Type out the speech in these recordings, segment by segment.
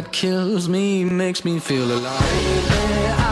That kills me makes me feel alive.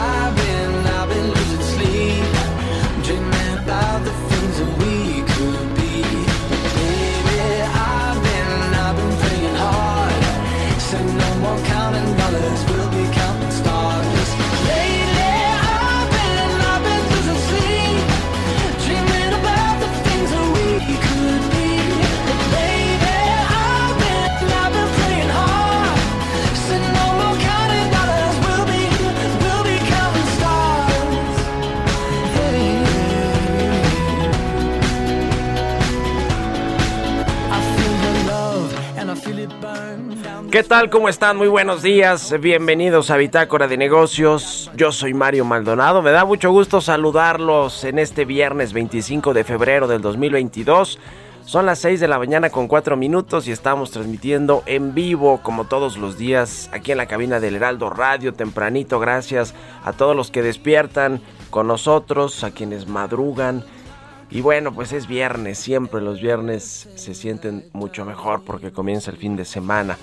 ¿Qué tal? ¿Cómo están? Muy buenos días. Bienvenidos a Bitácora de Negocios. Yo soy Mario Maldonado. Me da mucho gusto saludarlos en este viernes 25 de febrero del 2022. Son las 6 de la mañana con 4 minutos y estamos transmitiendo en vivo como todos los días aquí en la cabina del Heraldo Radio tempranito. Gracias a todos los que despiertan con nosotros, a quienes madrugan. Y bueno, pues es viernes, siempre los viernes se sienten mucho mejor porque comienza el fin de semana.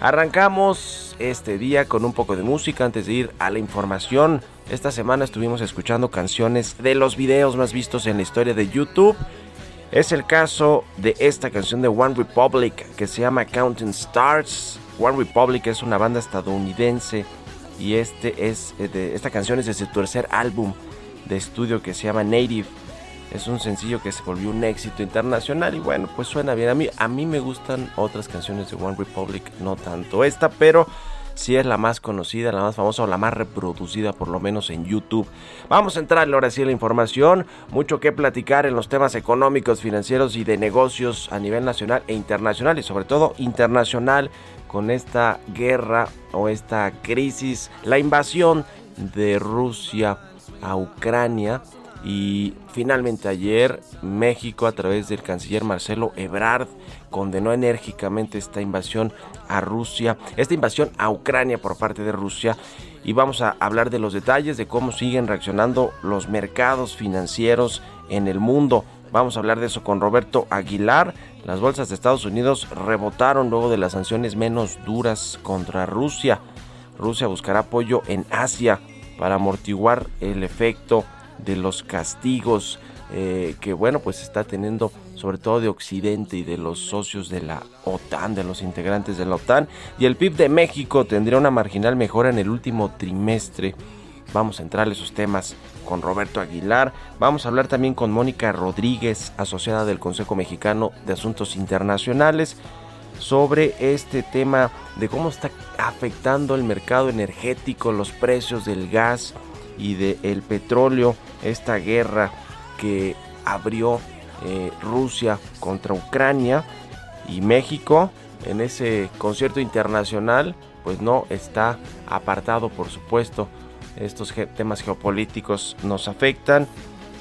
Arrancamos este día con un poco de música antes de ir a la información. Esta semana estuvimos escuchando canciones de los videos más vistos en la historia de YouTube. Es el caso de esta canción de One Republic que se llama Counting Stars. One Republic es una banda estadounidense y este es eh, esta canción es de su tercer álbum de estudio que se llama Native. Es un sencillo que se volvió un éxito internacional y bueno, pues suena bien. A mí, a mí me gustan otras canciones de One Republic, no tanto esta, pero sí es la más conocida, la más famosa o la más reproducida por lo menos en YouTube. Vamos a entrarle ahora sí a la información, mucho que platicar en los temas económicos, financieros y de negocios a nivel nacional e internacional y sobre todo internacional con esta guerra o esta crisis, la invasión de Rusia a Ucrania y finalmente ayer México a través del canciller Marcelo Ebrard condenó enérgicamente esta invasión a Rusia, esta invasión a Ucrania por parte de Rusia y vamos a hablar de los detalles de cómo siguen reaccionando los mercados financieros en el mundo. Vamos a hablar de eso con Roberto Aguilar. Las bolsas de Estados Unidos rebotaron luego de las sanciones menos duras contra Rusia. Rusia buscará apoyo en Asia para amortiguar el efecto de los castigos eh, que bueno pues está teniendo sobre todo de Occidente y de los socios de la OTAN, de los integrantes de la OTAN. Y el PIB de México tendría una marginal mejora en el último trimestre. Vamos a entrar a esos temas con Roberto Aguilar. Vamos a hablar también con Mónica Rodríguez, asociada del Consejo Mexicano de Asuntos Internacionales, sobre este tema de cómo está afectando el mercado energético, los precios del gas y del petróleo, esta guerra que abrió eh, Rusia contra Ucrania y México en ese concierto internacional pues no está apartado por supuesto. Estos temas geopolíticos nos afectan.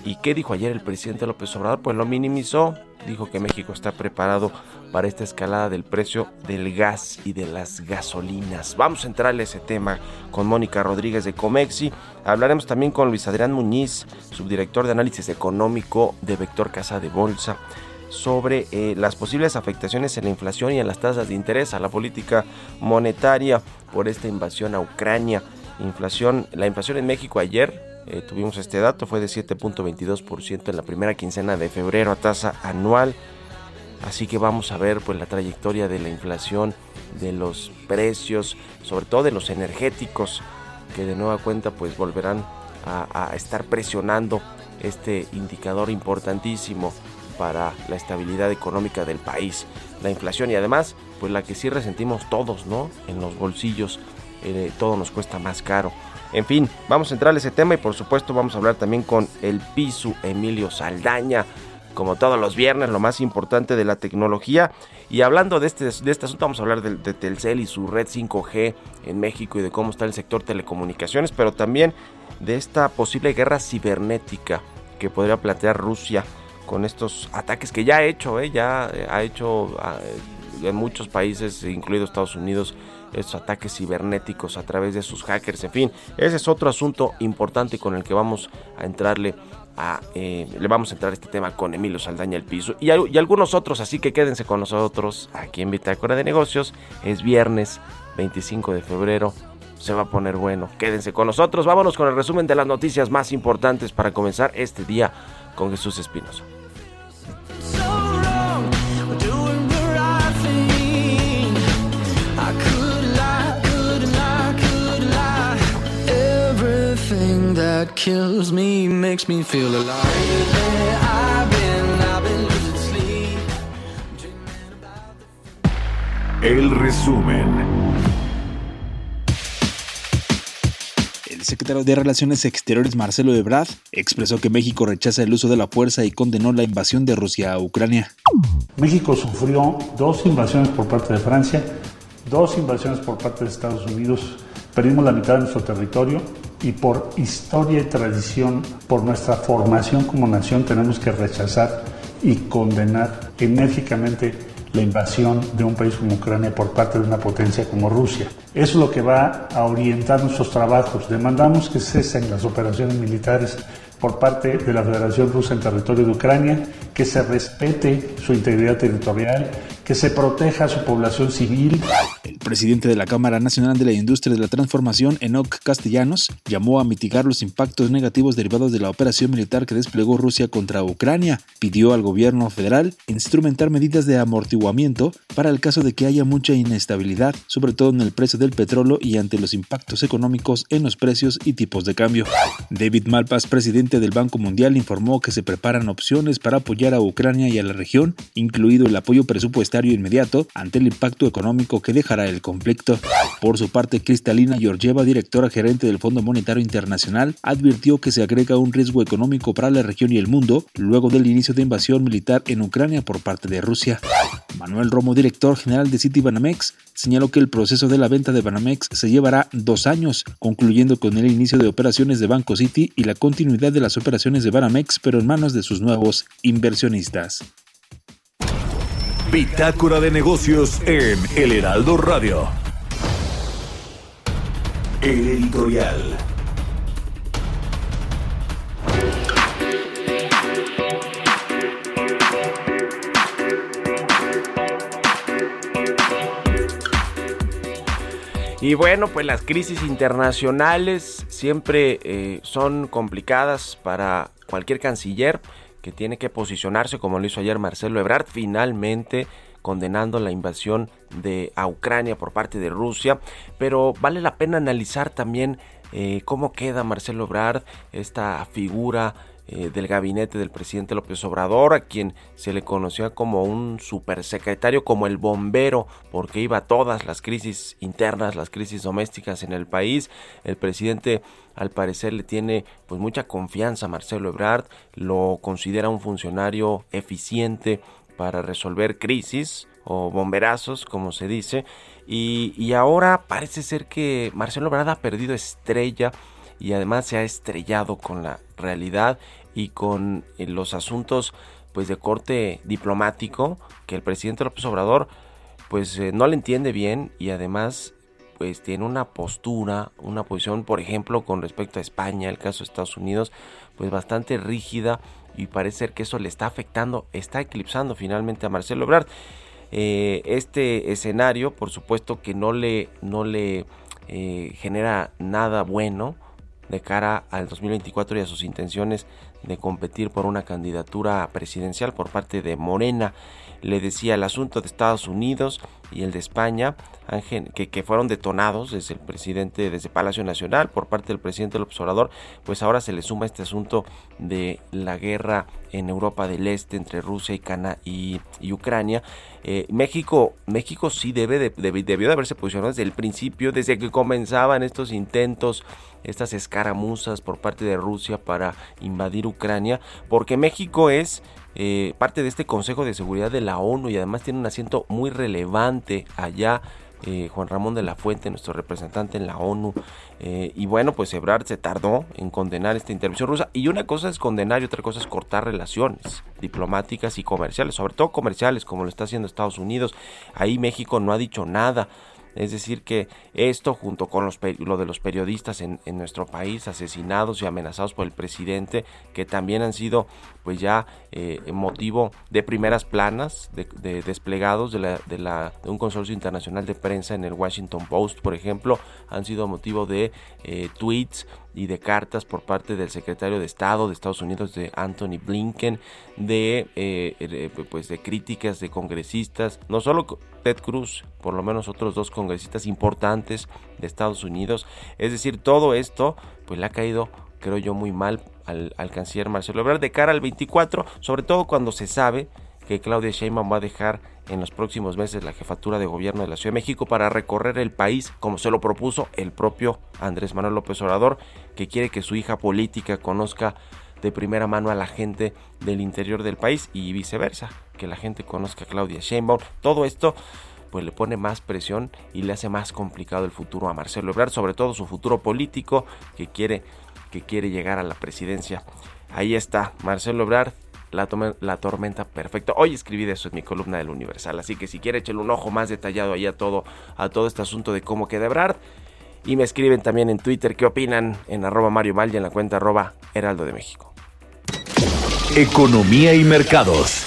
Y qué dijo ayer el presidente López Obrador pues lo minimizó. Dijo que México está preparado para esta escalada del precio del gas y de las gasolinas. Vamos a entrarle a ese tema con Mónica Rodríguez de Comexi. Hablaremos también con Luis Adrián Muñiz, subdirector de análisis económico de Vector Casa de Bolsa sobre eh, las posibles afectaciones en la inflación y en las tasas de interés a la política monetaria por esta invasión a Ucrania. Inflación, la inflación en México ayer eh, tuvimos este dato, fue de 7.22% en la primera quincena de febrero a tasa anual. Así que vamos a ver pues la trayectoria de la inflación, de los precios, sobre todo de los energéticos, que de nueva cuenta pues volverán a, estar presionando este indicador importantísimo para la estabilidad económica del país, la inflación y además pues la que sí resentimos todos, ¿no? En los bolsillos, eh, todo nos cuesta más caro. En fin, vamos a entrar a ese tema y por supuesto vamos a hablar también con el Pisu Emilio Saldaña, como todos los viernes, lo más importante de la tecnología. Y hablando de este, de este asunto, vamos a hablar de, Telcel y su red 5G en México y de cómo está el sector telecomunicaciones, pero también de esta posible guerra cibernética que podría plantear Rusia con estos ataques que ya ha hecho, ¿eh? ya ha hecho eh, en muchos países, incluido Estados Unidos, estos ataques cibernéticos a través de sus hackers. En fin, ese es otro asunto importante con el que vamos a entrarle eh, le vamos a entrar a este tema con Emilio Saldaña el piso y, y, algunos otros, así que quédense con nosotros aquí en Bitácora de Negocios. Es viernes 25 de febrero, se va a poner bueno. Quédense con nosotros, vámonos con el resumen de las noticias más importantes para comenzar este día con Jesús Espinosa. That kills me makes me feel alive. I've been, I've been losing sleep. El resumen. El secretario de Relaciones Exteriores Marcelo Ebrard expresó que México rechaza el uso de la fuerza y condenó la invasión de Rusia a Ucrania. México sufrió dos invasiones por parte de Francia, dos invasiones por parte de Estados Unidos, perdimos la mitad de nuestro territorio y por historia y tradición, por nuestra formación como nación, tenemos que rechazar y condenar enérgicamente la invasión de un país como Ucrania por parte de una potencia como Rusia. Es lo que va a orientar nuestros trabajos. Demandamos que cesen las operaciones militares por parte de la Federación Rusa en territorio de Ucrania, que se respete su integridad territorial, que se proteja a su población civil. El presidente de la Cámara Nacional de la Industria de la Transformación, Enoc Castellanos, llamó a mitigar los impactos negativos derivados de la operación militar que desplegó Rusia contra Ucrania. Pidió al gobierno federal instrumentar medidas de amortiguamiento para el caso de que haya mucha inestabilidad, sobre todo en el precio del petróleo y ante los impactos económicos en los precios y tipos de cambio. David Malpass, presidente del Banco Mundial, informó que se preparan opciones para apoyar a Ucrania y a la región, incluido el apoyo presupuestario inmediato ante el impacto económico que dejará el conflicto. Por su parte, Cristalina Georgieva, directora gerente del Fondo Monetario Internacional, advirtió que se agrega un riesgo económico para la región y el mundo luego del inicio de invasión militar en Ucrania por parte de Rusia. Manuel Romo, director general de Citibanamex, señaló que el proceso de la venta de Banamex se llevará dos años, concluyendo con el inicio de operaciones de Banco City y la continuidad de las operaciones de Banamex, pero en manos de sus nuevos inversionistas. Bitácora de negocios en El Heraldo Radio. El editorial. Y bueno, pues las crisis internacionales siempre eh, son complicadas para cualquier canciller que tiene que posicionarse, como lo hizo ayer Marcelo Ebrard, finalmente condenando la invasión de Ucrania por parte de Rusia. Pero vale la pena analizar también eh, cómo queda Marcelo Ebrard, esta figura eh, del gabinete del presidente López Obrador, a quien se le conocía como un supersecretario, como el bombero, porque iba a todas las crisis internas, las crisis domésticas en el país. El presidente al parecer le tiene pues mucha confianza a Marcelo Ebrard, lo considera un funcionario eficiente para resolver crisis o bomberazos, como se dice, y, y ahora parece ser que Marcelo Ebrard ha perdido estrella y además se ha estrellado con la realidad y con eh, los asuntos pues de corte diplomático que el presidente López Obrador pues eh, no le entiende bien y además pues tiene una postura, una posición por ejemplo con respecto a España, el caso de Estados Unidos pues bastante rígida y parece ser que eso le está afectando, está eclipsando finalmente a Marcelo Ebrard. Eh, este escenario por supuesto que no le, no le genera nada bueno de cara al 2024 y a sus intenciones de competir por una candidatura presidencial por parte de Morena. Le decía el asunto de Estados Unidos y el de España, que, que, fueron detonados desde el presidente, desde Palacio Nacional, por parte del presidente del observador, pues ahora se le suma este asunto de la guerra en Europa del Este entre Rusia y, Cana y, y Ucrania. Eh, México, México sí debe de, debió de haberse posicionado desde el principio, desde que comenzaban estos intentos, estas escaramuzas por parte de Rusia para invadir Ucrania, porque México es eh, parte de este Consejo de Seguridad de la ONU y además tiene un asiento muy relevante allá eh, Juan Ramón de la Fuente, nuestro representante en la ONU. Eh, y bueno, pues Ebrard se tardó en condenar esta intervención rusa. Y una cosa es condenar y otra cosa es cortar relaciones diplomáticas y comerciales, sobre todo comerciales, como lo está haciendo Estados Unidos. Ahí México no ha dicho nada. Es decir, que esto junto con los, lo de los periodistas en, nuestro país asesinados y amenazados por el presidente, que también han sido pues ya eh, motivo de primeras planas, de, desplegados de, la, de, la, de, un consorcio internacional de prensa en el Washington Post, por ejemplo, han sido motivo de eh, tweets y de cartas por parte del secretario de Estado de Estados Unidos, de Anthony Blinken, de, eh, pues de críticas de congresistas, no solo Ted Cruz, por lo menos otros dos congresistas importantes de Estados Unidos. Es decir, todo esto pues le ha caído, creo yo, muy mal al, al canciller Marcelo Ebrard de cara al 24, sobre todo cuando se sabe que Claudia Sheinbaum va a dejar en los próximos meses la jefatura de gobierno de la Ciudad de México para recorrer el país como se lo propuso el propio Andrés Manuel López Obrador, que quiere que su hija política conozca de primera mano a la gente del interior del país y viceversa, que la gente conozca a Claudia Sheinbaum. Todo esto pues le pone más presión y le hace más complicado el futuro a Marcelo Ebrard, sobre todo su futuro político que quiere que quiere llegar a la presidencia. Ahí está Marcelo Ebrard la, la, tormenta perfecta. Hoy escribí de eso en mi columna del Universal, así que si quiere echarle un ojo más detallado ahí a todo, a todo este asunto de cómo queda Ebrard. Y me escriben también en Twitter qué opinan en arroba Mario Mal y en la cuenta arroba Heraldo de México. Economía y mercados.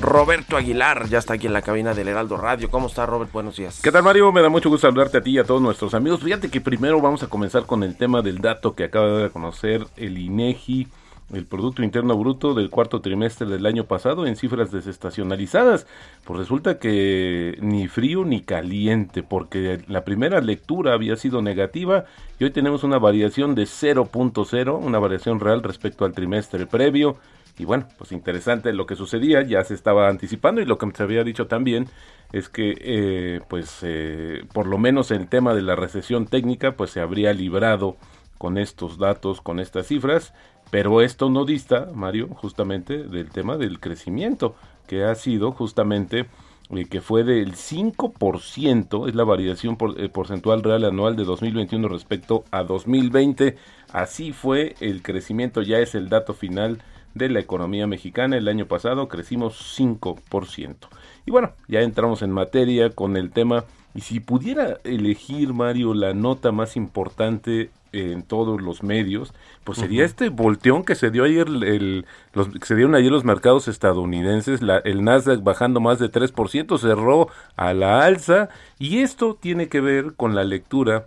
Roberto Aguilar, ya está aquí en la cabina del Heraldo Radio. ¿Cómo está, Robert? Buenos días. ¿Qué tal, Mario? Me da mucho gusto saludarte a ti y a todos nuestros amigos. Fíjate que primero vamos a comenzar con el tema del dato que acaba de conocer el INEGI el Producto Interno Bruto del cuarto trimestre del año pasado en cifras desestacionalizadas. Pues resulta que ni frío ni caliente, porque la primera lectura había sido negativa y hoy tenemos una variación de 0.0, una variación real respecto al trimestre previo. Y bueno, pues interesante lo que sucedía, ya se estaba anticipando y lo que se había dicho también es que eh, pues eh, por lo menos el tema de la recesión técnica pues se habría librado con estos datos, con estas cifras pero esto no dista, Mario, justamente del tema del crecimiento, que ha sido justamente eh, que fue del 5%, es la variación eh, porcentual real anual de 2021 respecto a 2020. Así fue el crecimiento, ya es el dato final de la economía mexicana. El año pasado crecimos 5%. Y bueno, ya entramos en materia con el tema. Y si pudiera elegir, Mario, la nota más importante en todos los medios, pues sería este volteón que se dio ayer, el, los, que se dieron ayer los mercados estadounidenses, la, el Nasdaq bajando más de 3%, cerró a la alza, y esto tiene que ver con la lectura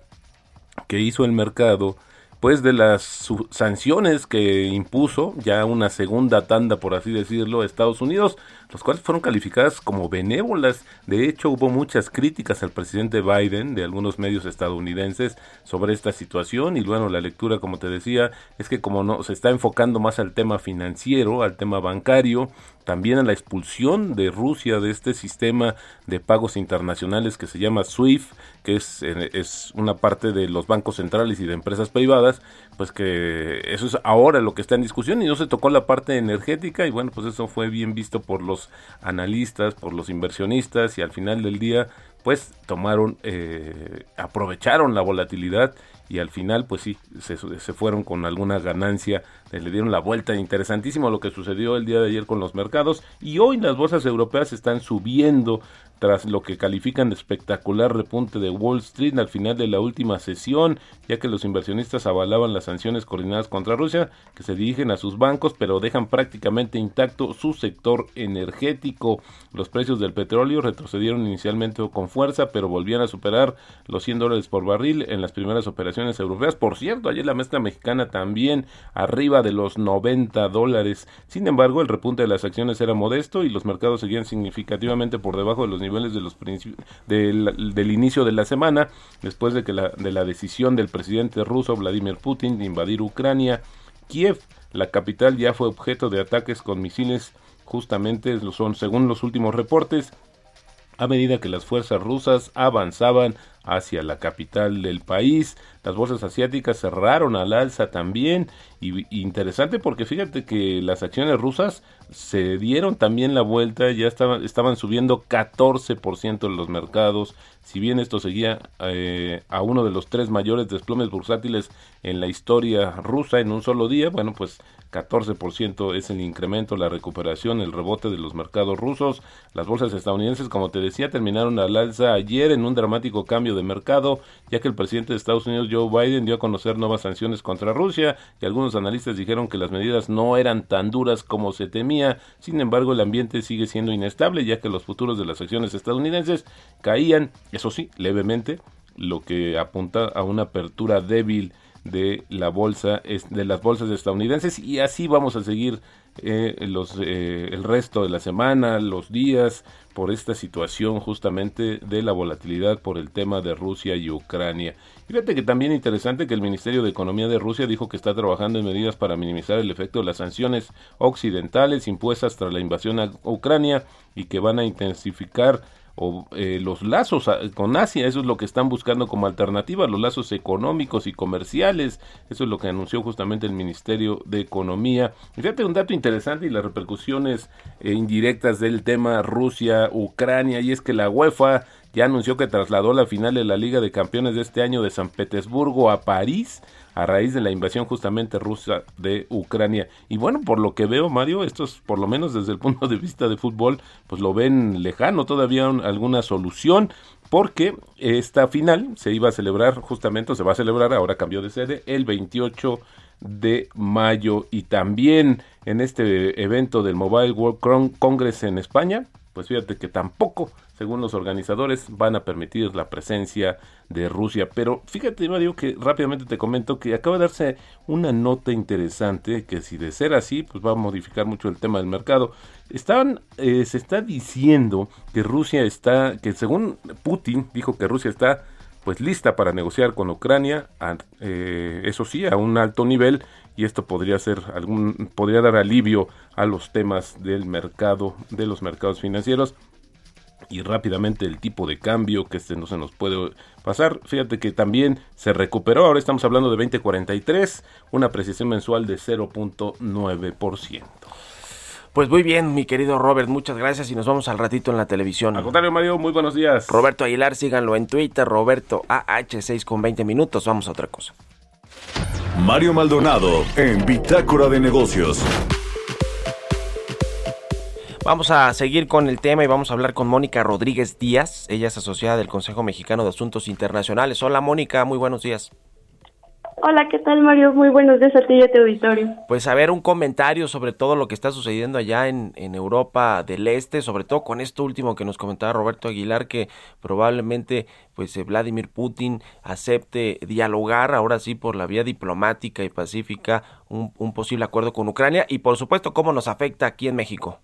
que hizo el mercado pues de las sanciones que impuso ya una segunda tanda por así decirlo Estados Unidos los cuales fueron calificadas como benévolas. De hecho, hubo muchas críticas al presidente Biden de algunos medios estadounidenses sobre esta situación y bueno, la lectura, como te decía, es que como no se está enfocando más al tema financiero, al tema bancario, también a la expulsión de Rusia de este sistema de pagos internacionales que se llama SWIFT, que es, eh, es una parte de los bancos centrales y de empresas privadas, pues que eso es ahora lo que está en discusión y no se tocó la parte energética y bueno, pues eso fue bien visto por los analistas, por los inversionistas y al final del día pues tomaron, eh, aprovecharon la volatilidad y al final pues sí, se, se, fueron con alguna ganancia, le dieron la vuelta, interesantísimo lo que sucedió el día de ayer con los mercados y hoy las bolsas europeas están subiendo tras lo que califican de espectacular repunte de Wall Street al final de la última sesión, ya que los inversionistas avalaban las sanciones coordinadas contra Rusia, que se dirigen a sus bancos, pero dejan prácticamente intacto su sector energético. Los precios del petróleo retrocedieron inicialmente con fuerza, pero volvían a superar los 100 dólares por barril en las primeras operaciones europeas. Por cierto, ayer la mezcla mexicana también arriba de los 90 dólares. Sin embargo, el repunte de las acciones era modesto y los mercados seguían significativamente por debajo de los niveles de los del, del inicio de la semana, después de que la, de la decisión del presidente ruso Vladimir Putin de invadir Ucrania. Kiev, la capital, ya fue objeto de ataques con misiles justamente son según los últimos reportes a medida que las fuerzas rusas avanzaban hacia la capital del país. Las bolsas asiáticas cerraron al alza también. Y, interesante porque fíjate que las acciones rusas se dieron también la vuelta, ya estaban, estaban subiendo 14% en los mercados. Si bien esto seguía eh, a uno de los tres mayores desplomes bursátiles en la historia rusa en un solo día, bueno, pues 14% es el incremento, la recuperación, el rebote de los mercados rusos. Las bolsas estadounidenses, como te decía, terminaron al alza ayer en un dramático cambio de mercado, ya que el presidente de Estados Unidos, Joe Biden, dio a conocer nuevas sanciones contra Rusia y algunos analistas dijeron que las medidas no eran tan duras como se temía. Sin embargo, el ambiente sigue siendo inestable, ya que los futuros de las acciones estadounidenses caían, eso sí, levemente, lo que apunta a una apertura débil de la bolsa de las bolsas estadounidenses y así vamos a seguir eh, los eh, el resto de la semana los días por esta situación justamente de la volatilidad por el tema de Rusia y Ucrania. Fíjate que también interesante que el Ministerio de Economía de Rusia dijo que está trabajando en medidas para minimizar el efecto de las sanciones occidentales impuestas tras la invasión a Ucrania y que van a intensificar o eh, los lazos con Asia, eso es lo que están buscando como alternativa, los lazos económicos y comerciales, eso es lo que anunció justamente el Ministerio de Economía. fíjate un dato interesante y las repercusiones eh, indirectas del tema Rusia-Ucrania, y es que la UEFA ya anunció que trasladó la final de la Liga de Campeones de este año de San Petersburgo a París a raíz de la invasión justamente rusa de Ucrania. Y bueno, por lo que veo, Mario, estos por lo menos desde el punto de vista de fútbol, pues lo ven lejano, todavía alguna solución porque esta final se iba a celebrar justamente, se va a celebrar, ahora cambió de sede, el 28 de mayo y también en este evento del Mobile World Congress en España, pues fíjate que tampoco, según los organizadores, van a permitir la presencia de Rusia. Pero fíjate, Mario, que rápidamente te comento que acaba de darse una nota interesante que si de ser así, pues va a modificar mucho el tema del mercado. Estaban, eh, se está diciendo que Rusia está, que según Putin dijo que Rusia está pues lista para negociar con Ucrania, eh, eso sí, a un alto nivel, y esto podría ser algún, podría dar alivio a los temas del mercado, de los mercados financieros y rápidamente el tipo de cambio que este no se nos puede pasar. Fíjate que también se recuperó, ahora estamos hablando de 2043, una precisión mensual de 0.9%. Pues muy bien, mi querido Robert, muchas gracias y nos vamos al ratito en la televisión. Al contrario, Mario, muy buenos días. Roberto Aguilar, síganlo en Twitter, Roberto AH6 con 20 minutos, vamos a otra cosa. Mario Maldonado en Bitácora de Negocios. Vamos a seguir con el tema y vamos a hablar con Mónica Rodríguez Díaz. Ella es asociada del Consejo Mexicano de Asuntos Internacionales. Hola Mónica, muy buenos días. Hola, ¿qué tal Mario? Muy buenos días a ti y a tu auditorio. Pues a ver, un comentario sobre todo lo que está sucediendo allá en, en, Europa del Este, sobre todo con esto último que nos comentaba Roberto Aguilar, que probablemente pues eh, Vladimir Putin acepte dialogar ahora sí por la vía diplomática y pacífica un, un posible acuerdo con Ucrania y por supuesto cómo nos afecta aquí en México.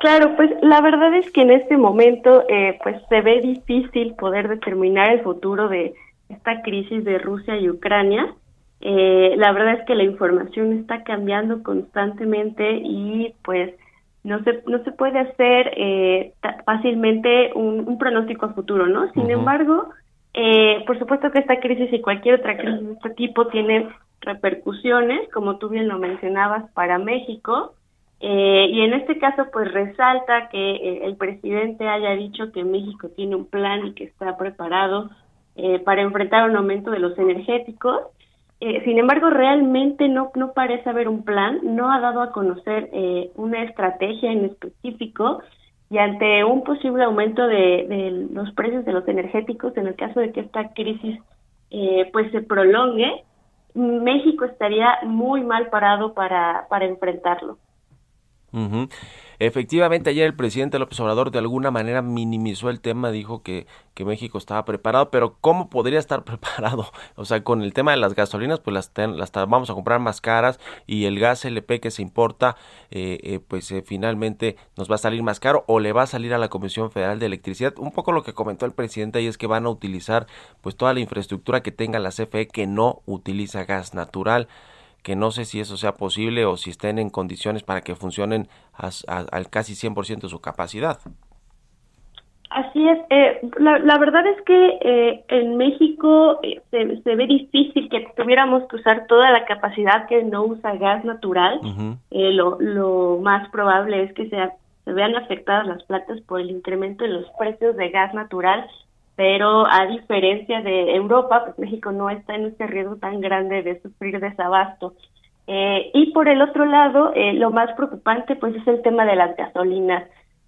Claro, pues la verdad es que en este momento eh, pues se ve difícil poder determinar el futuro de esta crisis de Rusia y Ucrania. Eh, la verdad es que la información está cambiando constantemente y pues no se no se puede hacer eh, fácilmente un, pronóstico a futuro, ¿no? Sin embargo, eh, por supuesto que esta crisis y cualquier otra crisis de este tipo tiene repercusiones, como tú bien lo mencionabas, para México. Eh, y en este caso, pues resalta que eh, el presidente haya dicho que México tiene un plan y que está preparado eh, para enfrentar un aumento de los energéticos. sin embargo, realmente no, no parece haber un plan, no ha dado a conocer una estrategia en específico y ante un posible aumento de, de, los precios de los energéticos, en el caso de que esta crisis pues se prolongue, México estaría muy mal parado para, para enfrentarlo. Efectivamente, ayer el presidente López Obrador de alguna manera minimizó el tema, dijo que, que México estaba preparado, pero ¿cómo podría estar preparado? O sea, con el tema de las gasolinas, pues las, ten- las vamos a comprar más caras y el gas LP que se importa, eh, eh, pues eh, finalmente nos va a salir más caro o le va a salir a la Comisión Federal de Electricidad. Un poco lo que comentó el presidente ahí es que van a utilizar pues toda la infraestructura que tenga la CFE que no utiliza gas natural que no sé si eso sea posible o si estén en condiciones para que funcionen al casi 100% de su capacidad. Así es. eh, la, la verdad es que eh, en México eh, se, se ve difícil que tuviéramos que usar toda la capacidad que no usa gas natural. Eh, lo, lo más probable es que sea- se vean afectadas las plantas por el incremento en los precios de gas natural, pero a diferencia de Europa, pues México no está en este riesgo tan grande de sufrir desabasto. Eh, y por el otro lado, eh, lo más preocupante pues es el tema de las gasolinas.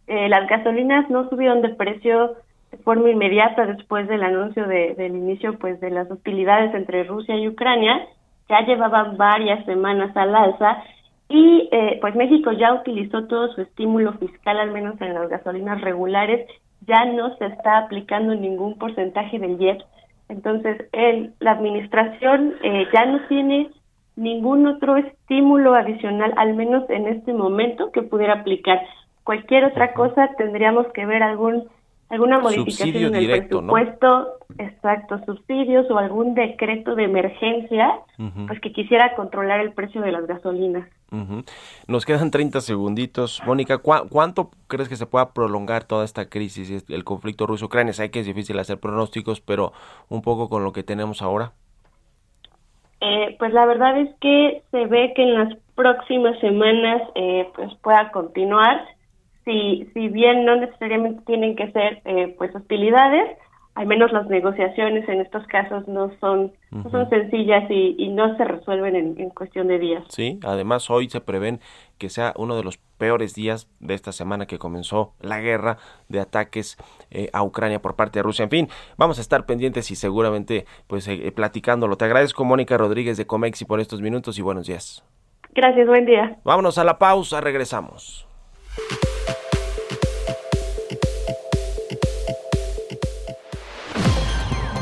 Eh, las gasolinas no subieron de precio de forma inmediata después del anuncio de- del inicio pues de las hostilidades entre Rusia y Ucrania, ya llevaban varias semanas al alza y eh, pues México ya utilizó todo su estímulo fiscal, al menos en las gasolinas regulares, ya no se está aplicando ningún porcentaje del IEPS. Entonces, el, la administración eh, ya no tiene ningún otro estímulo adicional, al menos en este momento, que pudiera aplicar. Cualquier otra cosa tendríamos que ver algún alguna modificación Subsidio en el directo, ¿no? presupuesto, exacto, subsidios o algún decreto de emergencia, pues que quisiera controlar el precio de las gasolinas. Nos quedan 30 segunditos. Mónica, ¿cuá- ¿cuánto crees que se pueda prolongar toda esta crisis, y el conflicto ruso-ucrania? Sé que es difícil hacer pronósticos, pero un poco con lo que tenemos ahora. Eh, pues la verdad es que se ve que en las próximas semanas eh, pues pueda continuar. Si, si bien no necesariamente tienen que ser eh, pues hostilidades, al menos las negociaciones en estos casos no son, no son sencillas y, y no se resuelven en, en cuestión de días. Sí, además hoy se prevén que sea uno de los peores días de esta semana que comenzó la guerra de ataques eh, a Ucrania por parte de Rusia. En fin, vamos a estar pendientes y seguramente pues eh, platicándolo. Te agradezco Mónica Rodríguez de Comexi por estos minutos y buenos días. Gracias, buen día. Vámonos a la pausa, regresamos.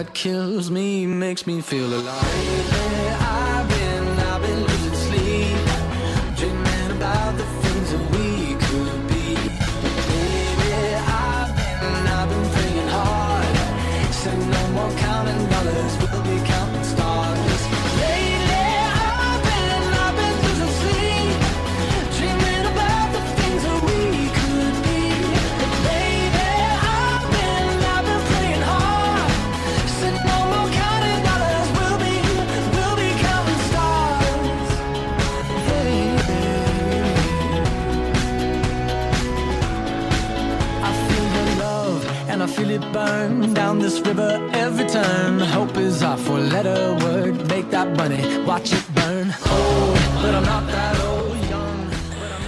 That kills me makes me feel alive. Love and I feel it burn down this river every turn. Hope is our four letter word. Make that money, watch it burn. Old, but I'm not that old. Young.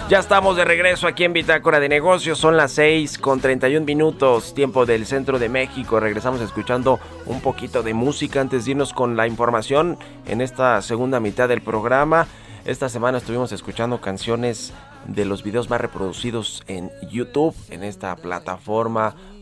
Ya estamos de regreso aquí en Bitácora de Negocios. Son las 6 con 31 minutos, tiempo del centro de México. Regresamos escuchando un poquito de música antes de irnos con la información en esta segunda mitad del programa. Esta semana estuvimos escuchando canciones de los videos más reproducidos en YouTube, en esta plataforma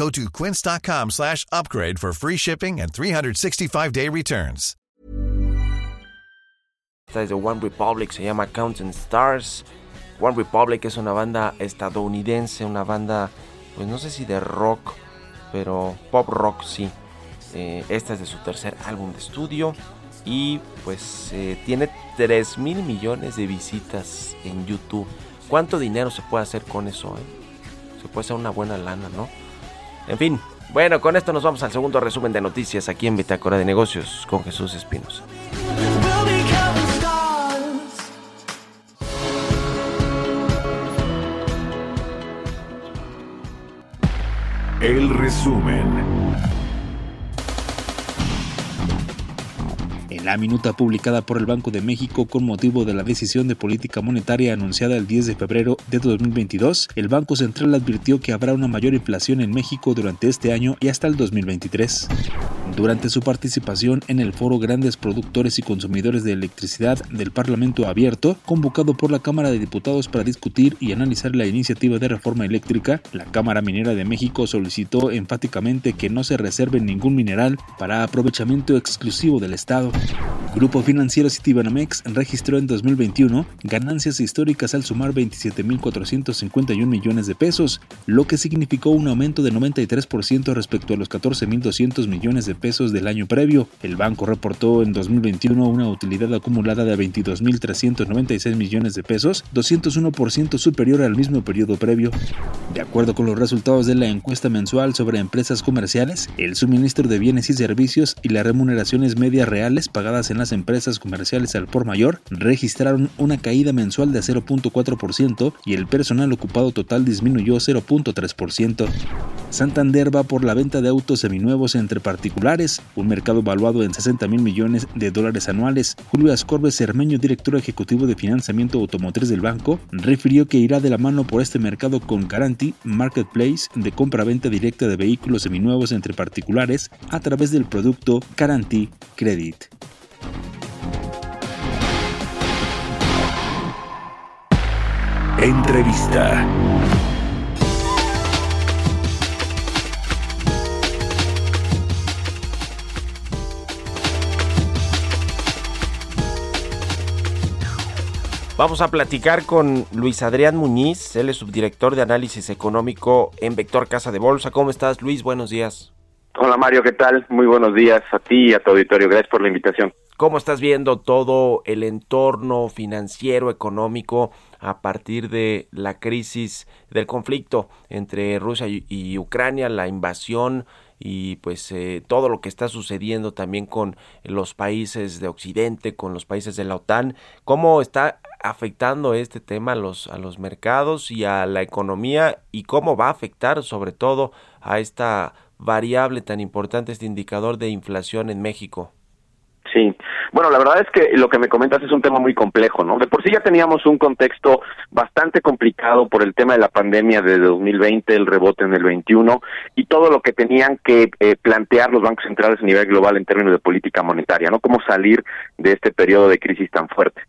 Go to quince.com slash upgrade for free shipping and 365-day returns. Esta es de One Republic, se llama Counting Stars. One Republic es una banda estadounidense, una banda, pues no sé si de rock, pero pop rock sí. Eh, este es de su tercer álbum de estudio y pues eh, tiene 3 mil millones de visitas en YouTube. ¿Cuánto dinero se puede hacer con eso? eh? Se puede hacer una buena lana, ¿no? En fin, bueno, con esto nos vamos al segundo resumen de noticias aquí en Bitácora de Negocios con Jesús Espinos. We'll be counting stars. El resumen. En la minuta publicada por el Banco de México con motivo de la decisión de política monetaria anunciada el 10 de febrero de 2022, el Banco Central advirtió que habrá una mayor inflación en México durante este año y hasta el 2023. Durante su participación en el foro Grandes Productores y Consumidores de Electricidad del Parlamento Abierto, convocado por la Cámara de Diputados para discutir y analizar la iniciativa de reforma eléctrica, la Cámara Minera de México solicitó enfáticamente que no se reserve ningún mineral para aprovechamiento exclusivo del Estado. Grupo Financiero Citibanamex registró en 2021 ganancias históricas al sumar 27.451 millones de pesos, lo que significó un aumento de 93% respecto a los 14.200 millones de pesos del año previo. El banco reportó en 2021 una utilidad acumulada de 22.396 millones de pesos, 201% superior al mismo periodo previo. De acuerdo con los resultados de la encuesta mensual sobre empresas comerciales, el suministro de bienes y servicios y las remuneraciones medias reales pagadas en las empresas comerciales al por mayor registraron una caída mensual de 0.4% y el personal ocupado total disminuyó 0.3%. Santander va por la venta de autos seminuevos entre particulares, un mercado valuado en 60 mil millones de dólares anuales. Julio Ascorbe Cermeño, director ejecutivo de financiamiento automotriz del banco, refirió que irá de la mano por este mercado con Garanti Marketplace de compra-venta directa de vehículos seminuevos entre particulares a través del producto Garanti Credit. Entrevista. Vamos a platicar con Luis Adrián Muñiz, él es subdirector de análisis económico en Vector Casa de Bolsa. ¿Cómo estás, Luis? Buenos días. Hola Mario, ¿qué tal? Muy buenos días a ti y a tu auditorio. Gracias por la invitación. ¿Cómo estás viendo todo el entorno financiero, económico a partir de la crisis del conflicto entre Rusia y, Ucrania, la invasión y pues eh, todo lo que está sucediendo también con los países de Occidente, con los países de la OTAN? ¿Cómo está afectando este tema a los, a los mercados y a la economía y cómo va a afectar sobre todo a esta variable tan importante, este indicador de inflación en México? Sí, bueno, la verdad es que lo que me comentas es un tema muy complejo, ¿no? De por sí ya teníamos un contexto bastante complicado por el tema de la pandemia de 2020, el rebote en el 21 y todo lo que tenían que eh, plantear los bancos centrales a nivel global en términos de política monetaria, ¿no? Cómo salir de este periodo de crisis tan fuerte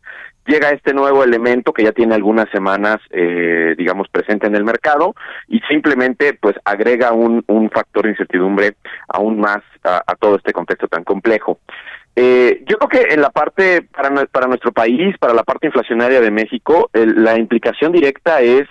llega este nuevo elemento que ya tiene algunas semanas, eh, digamos, presente en el mercado y simplemente, pues, agrega un, un factor de incertidumbre aún más a, a todo este contexto tan complejo. Eh, yo creo que en la parte para, para nuestro país, para la parte inflacionaria de México, el- la implicación directa es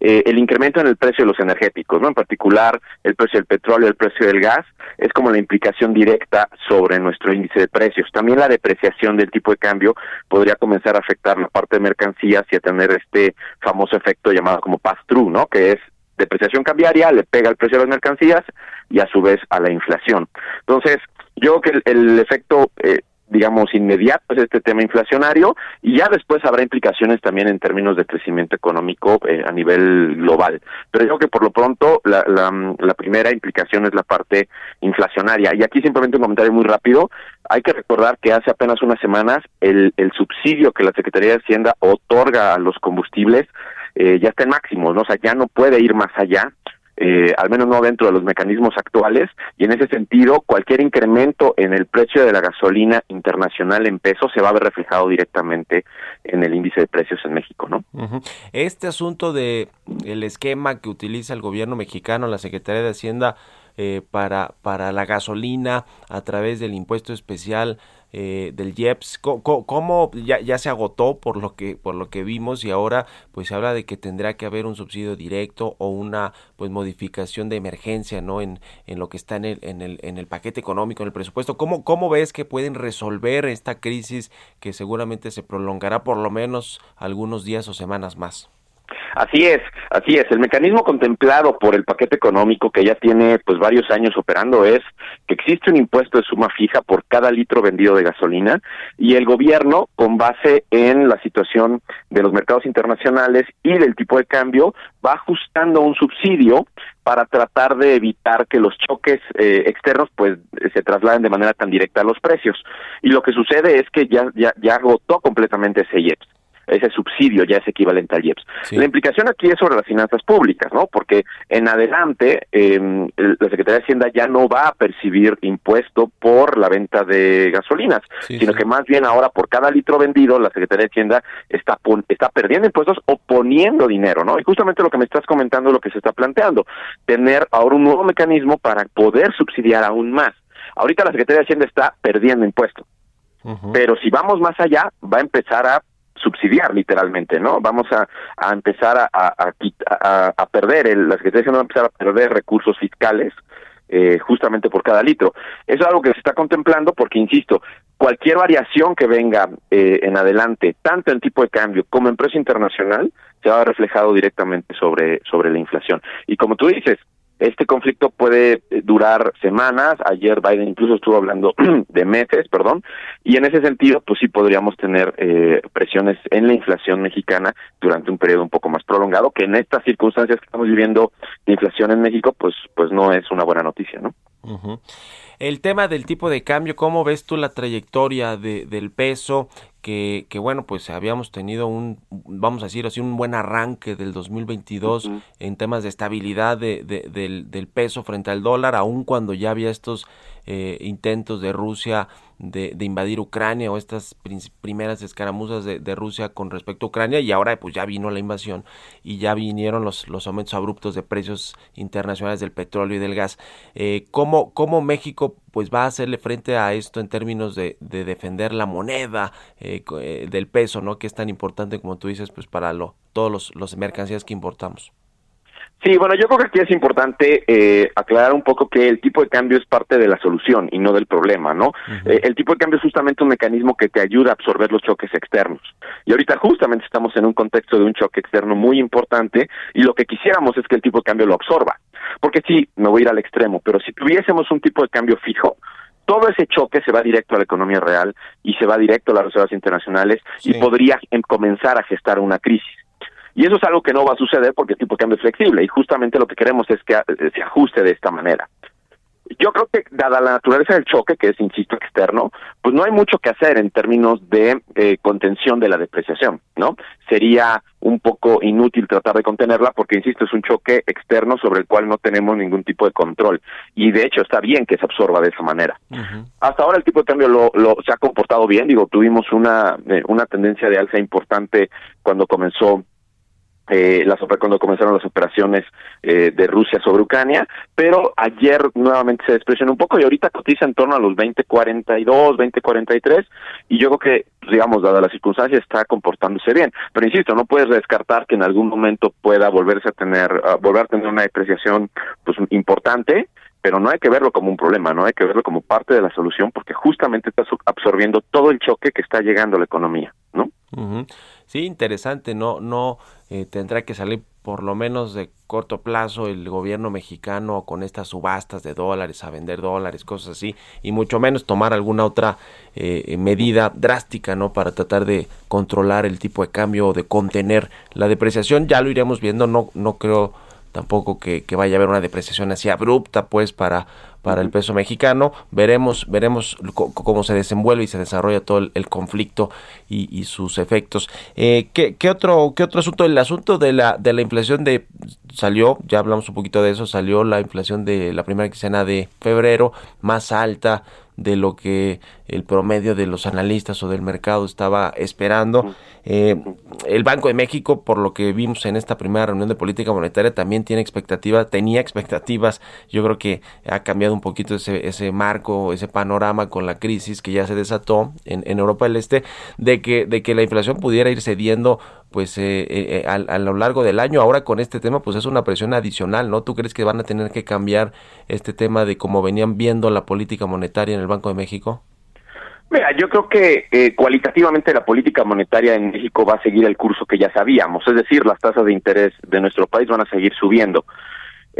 eh, el incremento en el precio de los energéticos, ¿no? En particular, el precio del petróleo, el precio del gas, es como la implicación directa sobre nuestro índice de precios. También la depreciación del tipo de cambio podría comenzar a afectar la parte de mercancías y a tener este famoso efecto llamado como pass-through, ¿no? Que es depreciación cambiaria, le pega el precio de las mercancías y a su vez a la inflación. Entonces, yo creo que el, el efecto, eh, digamos, inmediato es este tema inflacionario y ya después habrá implicaciones también en términos de crecimiento económico eh, a nivel global. Pero yo creo que por lo pronto la, primera implicación es la parte inflacionaria. Y aquí simplemente un comentario muy rápido. Hay que recordar que hace apenas unas semanas el, el subsidio que la Secretaría de Hacienda otorga a los combustibles eh, ya está en máximos, ¿no? O sea, ya no puede ir más allá eh, al menos no dentro de los mecanismos actuales, y en ese sentido, cualquier incremento en el precio de la gasolina internacional en pesos se va a ver reflejado directamente en el índice de precios en México, ¿no? Este asunto de el esquema que utiliza el gobierno mexicano, la Secretaría de Hacienda, eh, para, para la gasolina a través del impuesto especial eh, del IEPS. Co- co- ¿Cómo, ya, ya se agotó por lo que por lo que vimos y ahora pues se habla de que tendrá que haber un subsidio directo o una pues modificación de emergencia, ¿no? En, en lo que está en el, en el en el paquete económico, en el presupuesto. ¿Cómo cómo ves que pueden resolver esta crisis que seguramente se prolongará por lo menos algunos días o semanas más? Así es, así es. El mecanismo contemplado por el paquete económico que ya tiene pues varios años operando es que existe un impuesto de suma fija por cada litro vendido de gasolina y el gobierno con base en la situación de los mercados internacionales y del tipo de cambio va ajustando un subsidio para tratar de evitar que los choques eh, externos pues se trasladen de manera tan directa a los precios. Y lo que sucede es que ya ya, ya agotó completamente ese IEPS ese subsidio ya es equivalente al IEPS. Sí. La implicación aquí es sobre las finanzas públicas, ¿no? Porque en adelante eh, la Secretaría de Hacienda ya no va a percibir impuesto por la venta de gasolinas, Sí, sino sí. que más bien ahora por cada litro vendido la Secretaría de Hacienda está está perdiendo impuestos o poniendo dinero, ¿no? Y justamente lo que me estás comentando es lo que se está planteando, tener ahora un nuevo mecanismo para poder subsidiar aún más. Ahorita la Secretaría de Hacienda está perdiendo impuestos pero si vamos más allá, va a empezar a subsidiar literalmente, ¿no? Vamos a, empezar a, a, a a- perder, el, la Secretaría va a empezar a perder recursos fiscales eh, justamente por cada litro. Eso es algo que se está contemplando porque, insisto, cualquier variación que venga eh, en adelante, tanto en tipo de cambio como en precio internacional, se va a ver reflejado directamente sobre, sobre la inflación. Y como tú dices, este conflicto puede eh, durar semanas, ayer Biden incluso estuvo hablando de meses, perdón, y en ese sentido, pues sí podríamos tener eh, presiones en la inflación mexicana durante un periodo un poco más prolongado, que en estas circunstancias que estamos viviendo de inflación en México, pues, pues no es una buena noticia, ¿no? El tema del tipo de cambio, ¿cómo ves tú la trayectoria de, del peso? Que, que bueno, pues habíamos tenido un, vamos a decir así, un buen arranque del 2022 Ujú. en temas de estabilidad de, de- del, del peso frente al dólar, aun cuando ya había estos eh, intentos de Rusia de, de invadir Ucrania o estas primeras escaramuzas de, Rusia con respecto a Ucrania y ahora pues ya vino la invasión y ya vinieron los, los aumentos abruptos de precios internacionales del petróleo y del gas. Eh, ¿cómo, ¿Cómo México pues va a hacerle frente a esto en términos de, de defender la moneda eh, eh, del peso, ¿no? Que es tan importante como tú dices pues para lo, todos los, los mercancías que importamos. Sí, bueno, yo creo que aquí es importante eh, aclarar un poco que el tipo de cambio es parte de la solución y no del problema, ¿no? Eh, el tipo de cambio es justamente un mecanismo que te ayuda a absorber los choques externos. Y ahorita justamente estamos en un contexto de un choque externo muy importante y lo que quisiéramos es que el tipo de cambio lo absorba. Porque sí, me voy a ir al extremo, pero si tuviésemos un tipo de cambio fijo, todo ese choque se va directo a la economía real y se va directo a las reservas internacionales Sí. y podría em, comenzar a gestar una crisis. Y eso es algo que no va a suceder porque el tipo de cambio es flexible y justamente lo que queremos es que eh, se ajuste de esta manera. Yo creo que dada la naturaleza del choque, que es, insisto, externo, pues no hay mucho que hacer en términos de eh, contención de la depreciación, ¿no? Sería un poco inútil tratar de contenerla porque, insisto, es un choque externo sobre el cual no tenemos ningún tipo de control. Y de hecho está bien que se absorba de esa manera. Hasta ahora el tipo de cambio lo, lo- se ha comportado bien, digo, tuvimos una, eh, una tendencia de alza importante cuando comenzó eh, las cuando comenzaron las operaciones eh, de Rusia sobre Ucrania, pero ayer nuevamente se despreció un poco y ahorita cotiza en torno a los 20.42, 20.43 y yo creo que, pues, digamos, dada las circunstancias, está comportándose bien. Pero insisto, no puedes descartar que en algún momento pueda volverse a tener, a volver a tener una depreciación pues importante, pero no hay que verlo como un problema, no hay que verlo como parte de la solución porque justamente está absorbiendo todo el choque que está llegando a la economía, ¿no? Ujú. Sí, interesante, no, no eh, tendrá que salir por lo menos de corto plazo el gobierno mexicano con estas subastas de dólares a vender dólares, cosas así, y mucho menos tomar alguna otra eh, medida drástica, ¿no? Para tratar de controlar el tipo de cambio o de contener la depreciación, ya lo iremos viendo, no, no creo tampoco que, que vaya a haber una depreciación así abrupta pues para para el peso mexicano. Veremos veremos cómo se desenvuelve y se desarrolla todo el, el conflicto y, y sus efectos. Eh, ¿qué, qué otro qué otro asunto el asunto de la de la inflación de salió ya hablamos un poquito de eso salió la inflación de la primera quincena de febrero más alta de lo que el promedio de los analistas o del mercado estaba esperando. Eh, el Banco de México, por lo que vimos en esta primera reunión de política monetaria, también tiene expectativas, tenía expectativas, yo creo que ha cambiado cambiado un poquito ese, ese marco, ese panorama con la crisis que ya se desató en, en Europa del Este, de que, de que la inflación pudiera ir cediendo pues eh, eh, a, a, lo largo del año. Ahora con este tema pues es una presión adicional, ¿no? ¿Tú crees que van a tener que cambiar este tema de cómo venían viendo la política monetaria en el Banco de México? Mira, yo creo que eh, cualitativamente la política monetaria en México va a seguir el curso que ya sabíamos, es decir, las tasas de interés de nuestro país van a seguir subiendo.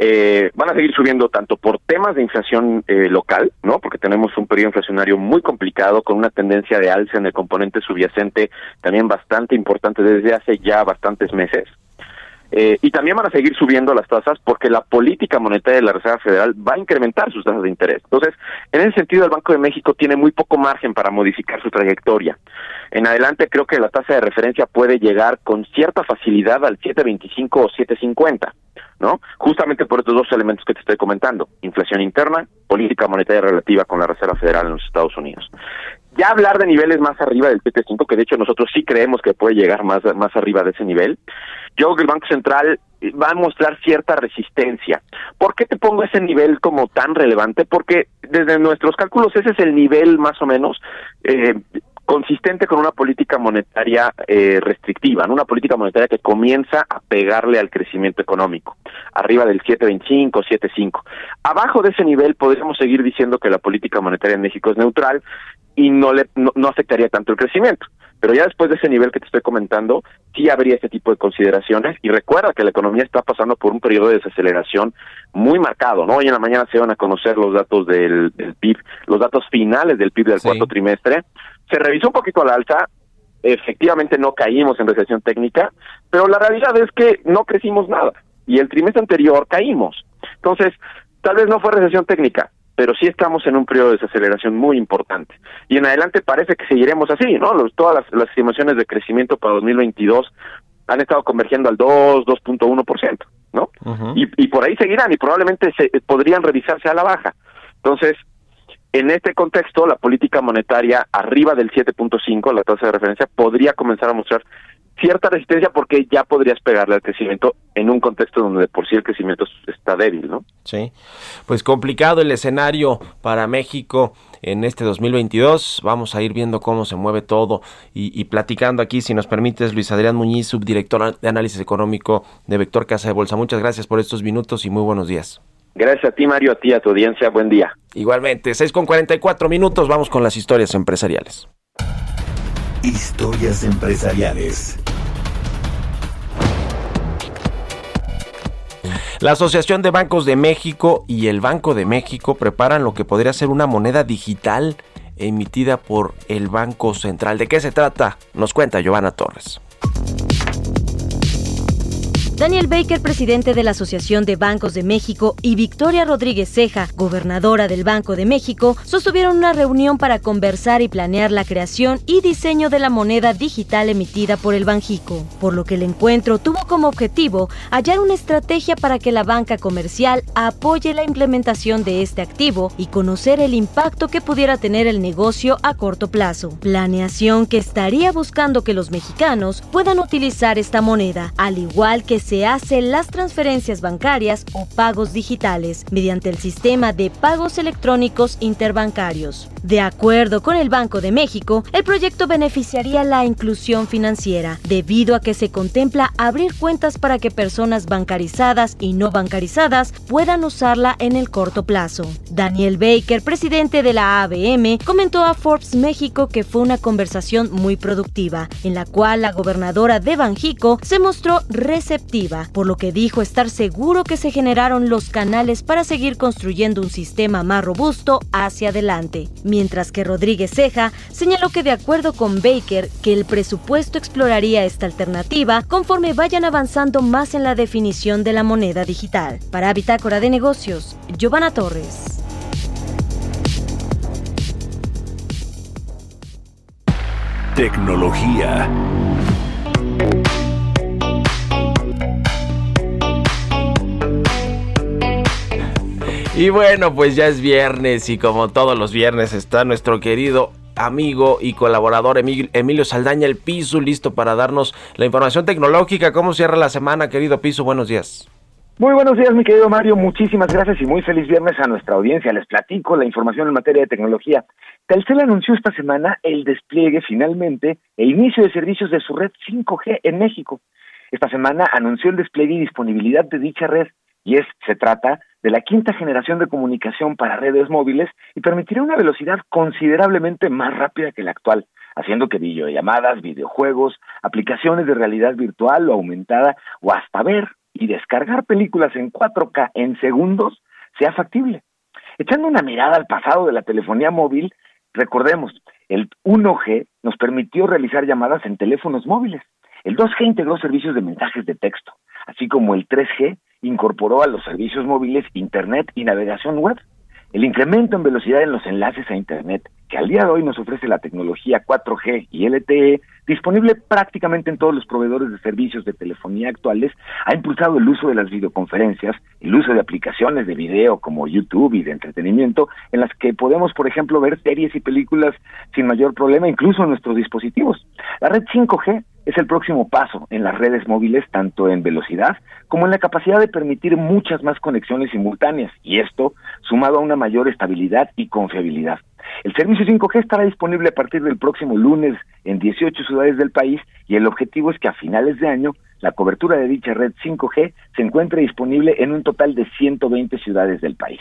Eh, van a seguir subiendo tanto por temas de inflación eh, local, ¿no? Porque tenemos un periodo inflacionario muy complicado con una tendencia de alza en el componente subyacente también bastante importante desde hace ya bastantes meses. Eh, y también van a seguir subiendo las tasas porque la política monetaria de la Reserva Federal va a incrementar sus tasas de interés. Entonces, en ese sentido, el Banco de México tiene muy poco margen para modificar su trayectoria. En adelante, creo que la tasa de referencia puede llegar con cierta facilidad al 7.25 o 7.50, ¿no? Justamente por estos dos elementos que te estoy comentando: inflación interna, política monetaria relativa con la Reserva Federal en los Estados Unidos ya hablar de niveles más arriba del PT5, que de hecho nosotros sí creemos que puede llegar más, más arriba de ese nivel, yo creo que el Banco Central va a mostrar cierta resistencia. ¿Por qué te pongo ese nivel como tan relevante? Porque desde nuestros cálculos ese es el nivel más o menos eh, consistente con una política monetaria eh, restrictiva, ¿no? una política monetaria que comienza a pegarle al crecimiento económico, arriba del 7.25, 7.5. Abajo de ese nivel podríamos seguir diciendo que la política monetaria en México es neutral y no le no, no, afectaría tanto el crecimiento. Pero ya después de ese nivel que te estoy comentando, sí habría ese tipo de consideraciones y recuerda que la economía está pasando por un periodo de desaceleración muy marcado, ¿no? Hoy en la mañana se van a conocer los datos del, del PIB, los datos finales del PIB del sí. cuarto trimestre. Se revisó un poquito al alza, efectivamente no caímos en recesión técnica, pero la realidad es que no crecimos nada y el trimestre anterior caímos. Entonces, tal vez no fue recesión técnica, pero sí estamos en un periodo de desaceleración muy importante. Y en adelante parece que seguiremos así, ¿no? Los, todas las, las estimaciones de crecimiento para 2022 han estado convergiendo al 2, 2.1%, ¿no? Uh -huh. y, y por ahí seguirán y probablemente se, podrían revisarse a la baja. Entonces, en este contexto, la política monetaria arriba del 7.5, la tasa de referencia, podría comenzar a mostrar cierta resistencia porque ya podrías pegarle al crecimiento en un contexto donde de por sí el crecimiento está débil, ¿no? Sí, pues complicado el escenario para México en este 2022. Vamos a ir viendo cómo se mueve todo y, y, platicando aquí, si nos permites, Luis Adrián Muñiz, subdirector de análisis económico de Vector Casa de Bolsa. Muchas gracias por estos minutos y muy buenos días. Gracias a ti, Mario, a ti, a tu audiencia. Buen día. Igualmente, 6 con 44 minutos. Vamos con las historias empresariales. Historias empresariales. La Asociación de Bancos de México y el Banco de México preparan lo que podría ser una moneda digital emitida por el Banco Central. ¿De qué se trata? Nos cuenta Giovanna Torres. Daniel Baker, presidente de la Asociación de Bancos de México, y Victoria Rodríguez Ceja, gobernadora del Banco de México, sostuvieron una reunión para conversar y planear la creación y diseño de la moneda digital emitida por el Banjico, por lo que el encuentro tuvo como objetivo hallar una estrategia para que la banca comercial apoye la implementación de este activo y conocer el impacto que pudiera tener el negocio a corto plazo. Planeación que estaría buscando que los mexicanos puedan utilizar esta moneda, al igual que se hacen las transferencias bancarias o pagos digitales mediante el sistema de pagos electrónicos interbancarios. De acuerdo con el Banco de México, el proyecto beneficiaría la inclusión financiera, debido a que se contempla abrir cuentas para que personas bancarizadas y no bancarizadas puedan usarla en el corto plazo. Daniel Baker, presidente de la ABM, comentó a Forbes México que fue una conversación muy productiva, en la cual la gobernadora de Banjico se mostró receptiva por lo que dijo estar seguro que se generaron los canales para seguir construyendo un sistema más robusto hacia adelante. Mientras que Rodríguez Ceja señaló que de acuerdo con Baker, que el presupuesto exploraría esta alternativa conforme vayan avanzando más en la definición de la moneda digital. Para Bitácora de Negocios, Giovanna Torres. Tecnología. Y bueno, pues ya es viernes y como todos los viernes está nuestro querido amigo y colaborador Emilio Saldaña, el Piso, listo para darnos la información tecnológica. ¿Cómo cierra la semana, querido Piso? Buenos días. Muy buenos días, mi querido Mario. Muchísimas gracias y muy feliz viernes a nuestra audiencia. Les platico la información en materia de tecnología. Telcel anunció esta semana el despliegue finalmente e inicio de servicios de su red 5G en México. Esta semana anunció el despliegue y disponibilidad de dicha red y es se trata de la quinta generación de comunicación para redes móviles y permitirá una velocidad considerablemente más rápida que la actual, haciendo que videollamadas, videojuegos, aplicaciones de realidad virtual o aumentada o hasta ver y descargar películas en 4K en segundos sea factible. Echando una mirada al pasado de la telefonía móvil, recordemos, el 1G nos permitió realizar llamadas en teléfonos móviles. El 2G integró servicios de mensajes de texto, así como el 3G incorporó a los servicios móviles Internet y navegación web. El incremento en velocidad en los enlaces a Internet, que al día de hoy nos ofrece la tecnología 4G y LTE, disponible prácticamente en todos los proveedores de servicios de telefonía actuales, ha impulsado el uso de las videoconferencias, el uso de aplicaciones de video como YouTube y de entretenimiento, en las que podemos, por ejemplo, ver series y películas sin mayor problema, incluso en nuestros dispositivos. La red 5G es el próximo paso en las redes móviles, tanto en velocidad como en la capacidad de permitir muchas más conexiones simultáneas, y esto sumado a una mayor estabilidad y confiabilidad. El servicio 5G estará disponible a partir del próximo lunes en 18 ciudades del país y el objetivo es que a finales de año la cobertura de dicha red 5G se encuentre disponible en un total de 120 ciudades del país.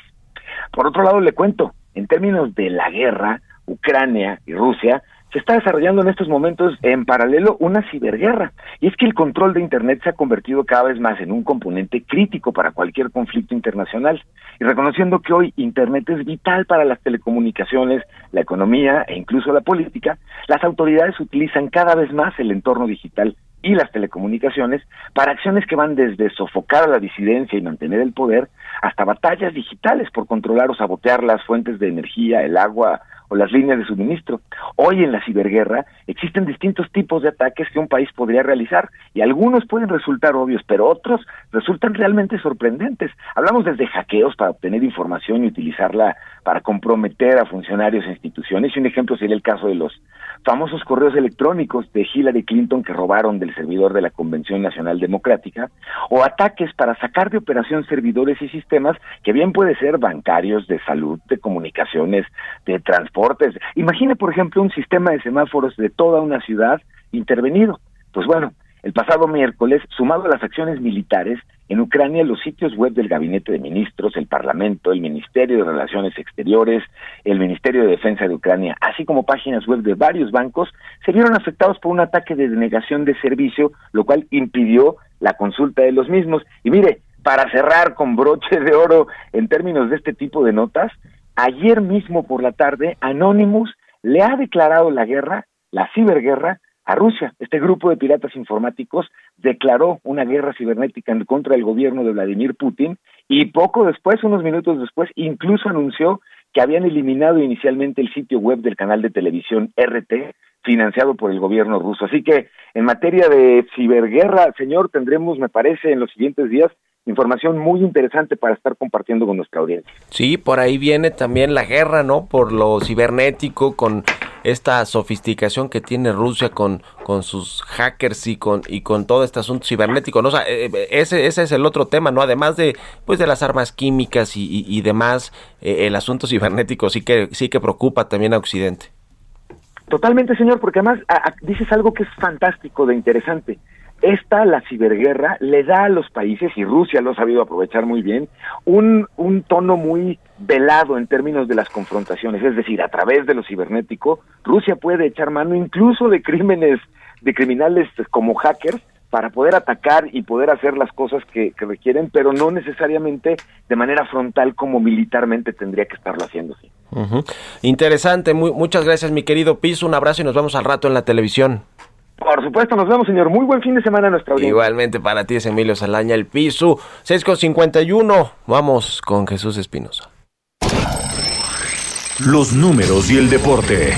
Por otro lado, le cuento, en términos de la guerra, Ucrania y Rusia se está desarrollando en estos momentos en paralelo una ciberguerra. Y es que el control de Internet se ha convertido cada vez más en un componente crítico para cualquier conflicto internacional. Y reconociendo que hoy Internet es vital para las telecomunicaciones, la economía e incluso la política, las autoridades utilizan cada vez más el entorno digital y las telecomunicaciones para acciones que van desde sofocar a la disidencia y mantener el poder hasta batallas digitales por controlar o sabotear las fuentes de energía, el agua o las líneas de suministro. Hoy en la ciberguerra existen distintos tipos de ataques que un país podría realizar y algunos pueden resultar obvios, pero otros resultan realmente sorprendentes. Hablamos desde hackeos para obtener información y utilizarla para comprometer a funcionarios e instituciones y un ejemplo sería el caso de los famosos correos electrónicos de Hillary Clinton que robaron del servidor de la Convención Nacional Democrática, o ataques para sacar de operación servidores y sistemas que bien puede ser bancarios, de salud, de comunicaciones, de transportes. Imagine, por ejemplo, un sistema de semáforos de toda una ciudad intervenido. Pues bueno, el pasado miércoles, sumado a las acciones militares, en Ucrania los sitios web del Gabinete de Ministros, el Parlamento, el Ministerio de Relaciones Exteriores, el Ministerio de Defensa de Ucrania, así como páginas web de varios bancos, se vieron afectados por un ataque de denegación de servicio, lo cual impidió la consulta de los mismos. Y mire, para cerrar con broche de oro en términos de este tipo de notas, ayer mismo por la tarde Anonymous le ha declarado la guerra, la ciberguerra, a Rusia. Este grupo de piratas informáticos declaró una guerra cibernética contra del gobierno de Vladimir Putin y poco después, unos minutos después, incluso anunció que habían eliminado inicialmente el sitio web del canal de televisión RT financiado por el gobierno ruso. Así que en materia de ciberguerra, señor, tendremos, me parece, en los siguientes días información muy interesante para estar compartiendo con nuestra audiencia. Sí, por ahí viene también la guerra, ¿no? Por lo cibernético, con esta sofisticación que tiene Rusia con, con sus hackers y con y con todo este asunto cibernético, ¿no? O sea, eh, eh, ese, ese es el otro tema, ¿no? Además de pues de las armas químicas y, y, demás, eh, el asunto cibernético sí que sí que preocupa también a Occidente. Totalmente, señor, porque además a, a, dices algo que es fantástico, de interesante. Esta, la ciberguerra, le da a los países, y Rusia lo ha sabido aprovechar muy bien, un, un tono muy velado en términos de las confrontaciones. Es decir, a través de lo cibernético, Rusia puede echar mano incluso de crímenes, de criminales como hackers, para poder atacar y poder hacer las cosas que, requieren, pero no necesariamente de manera frontal como militarmente tendría que estarlo haciendo. ¿sí? Interesante, muy, muchas gracias mi querido Piso, un abrazo y nos vemos al rato en la televisión. Por supuesto, nos vemos, señor. Muy buen fin de semana a nuestra audiencia. Igualmente para ti es Emilio Salaña, el Piso, 6 con 51. Vamos con Jesús Espinosa. Los números y el deporte.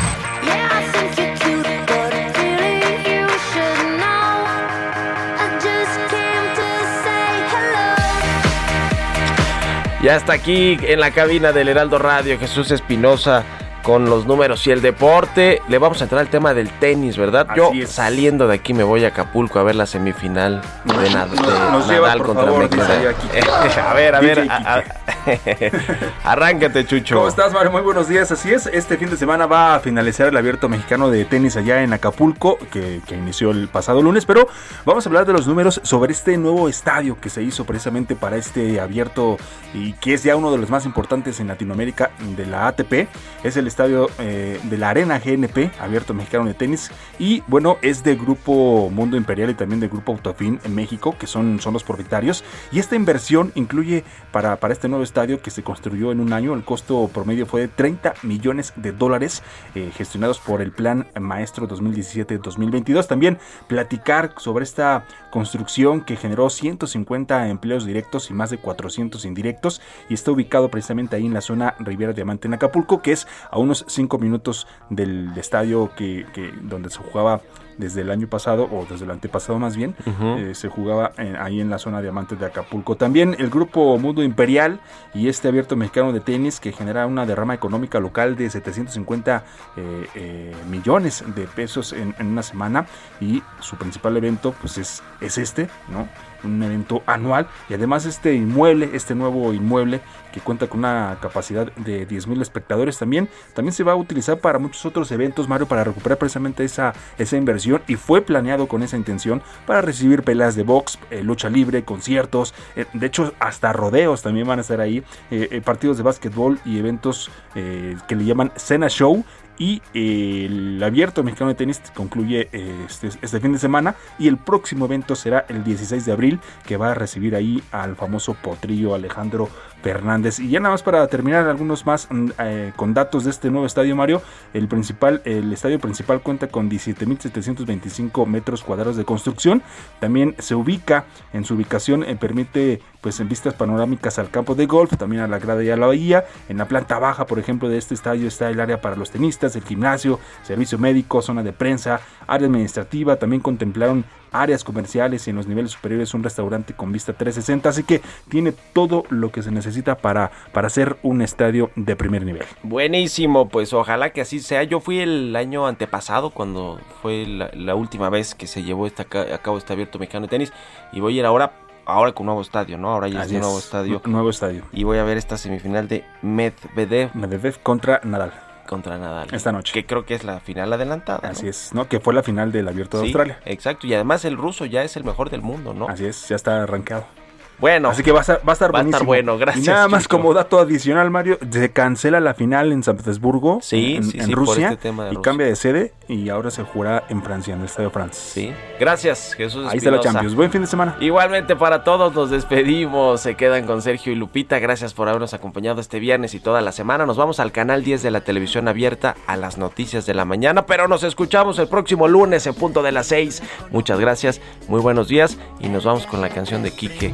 Ya está aquí en la cabina del Heraldo Radio Jesús Espinosa con los números y el deporte. Le vamos a entrar al tema del tenis, ¿verdad? Yo es. saliendo de aquí me voy a Acapulco a ver la semifinal de, Nad- de nos Nadal llevas, por contra favor, a ver, a ver, a- arráncate, Chucho. ¿Cómo estás, Mario? Muy buenos días. Así es, este fin de semana va a finalizar el abierto mexicano de tenis allá en Acapulco, que, que inició el pasado lunes, pero vamos a hablar de los números sobre este nuevo estadio que se hizo precisamente para este abierto y que es ya uno de los más importantes en Latinoamérica de la ATP. Es el estadio eh, de la Arena GNP, abierto mexicano de tenis, y bueno, es de Grupo Mundo Imperial y también de Grupo Autofin en México, que son, son los propietarios. Y esta inversión incluye para, para este nuevo estadio que se construyó en un año, el costo promedio fue de 30 millones de dólares eh, gestionados por el Plan Maestro 2017-2022. También platicar sobre esta construcción que generó 150 empleos directos y más de 400 indirectos y está ubicado precisamente ahí en la zona Riviera Diamante en Acapulco, que es a unos 5 minutos del estadio que, que- donde se jugaba desde el año pasado o desde el antepasado más bien eh, se jugaba en- ahí en la zona Diamante de Acapulco. También el grupo Mundo Imperial y este abierto mexicano de tenis que genera una derrama económica local de 750 eh, eh, millones de pesos en, en una semana y su principal evento pues es, es este no un evento anual. Y además este inmueble, este nuevo inmueble que cuenta con una capacidad de 10.000 espectadores también, también se va a utilizar para muchos otros eventos, Mario, para recuperar precisamente esa, esa inversión. Y fue planeado con esa intención para recibir peleas de box, eh, lucha libre, conciertos, eh, de hecho hasta rodeos también van a estar ahí, eh, partidos de básquetbol y eventos que le llaman Cena Show y eh, el abierto mexicano de tenis concluye eh, este, este fin de semana y el próximo evento será el 16 de abril que va a recibir ahí al famoso potrillo Alejandro Fernández y ya nada más para terminar algunos más mm, eh, con datos de este nuevo estadio Mario el principal el estadio principal cuenta con 17.725 metros cuadrados de construcción también se ubica en su ubicación eh, permite pues en vistas panorámicas al campo de golf, también a la grada y a la bahía. En la planta baja, por ejemplo, de este estadio está el área para los tenistas, el gimnasio, servicio médico, zona de prensa, área administrativa. También contemplaron áreas comerciales y en los niveles superiores un restaurante con vista 360. Así que tiene todo lo que se necesita para, para hacer un estadio de primer nivel. Buenísimo, pues ojalá que así sea. Yo fui el año antepasado cuando fue la, la última vez que se llevó esta, a cabo este abierto mexicano de tenis y voy a ir ahora ahora con nuevo estadio, ¿no? Ahora ya es un nuevo es, estadio nu- Nuevo estadio. y voy a ver esta semifinal de Medvedev Medvedev contra Nadal. Contra Nadal. Esta noche. Que creo que es la final adelantada. ¿no? Así es, ¿no? Que fue la final del abierto de Sí, Australia. Exacto, y además el ruso ya es el mejor del mundo, ¿no? Así es, ya está arranqueado. Bueno, Así que va a estar, va a estar Va a estar bueno, gracias, Y nada más como dato adicional, Mario, se cancela la final en San Petersburgo, Sí, en, sí, en sí, Rusia, este y cambia de sede y ahora se jugará en Francia, en el Estadio France. sí. Gracias, Jesús. Ahí está la. Champions. Buen fin de semana. Igualmente para todos nos despedimos, se quedan con Sergio y Lupita, gracias por habernos acompañado este viernes y toda la semana, nos vamos al canal 10 de la televisión abierta a las noticias de la mañana, pero nos escuchamos el próximo lunes en punto de las 6, muchas gracias, muy buenos días y nos vamos con la canción de Quique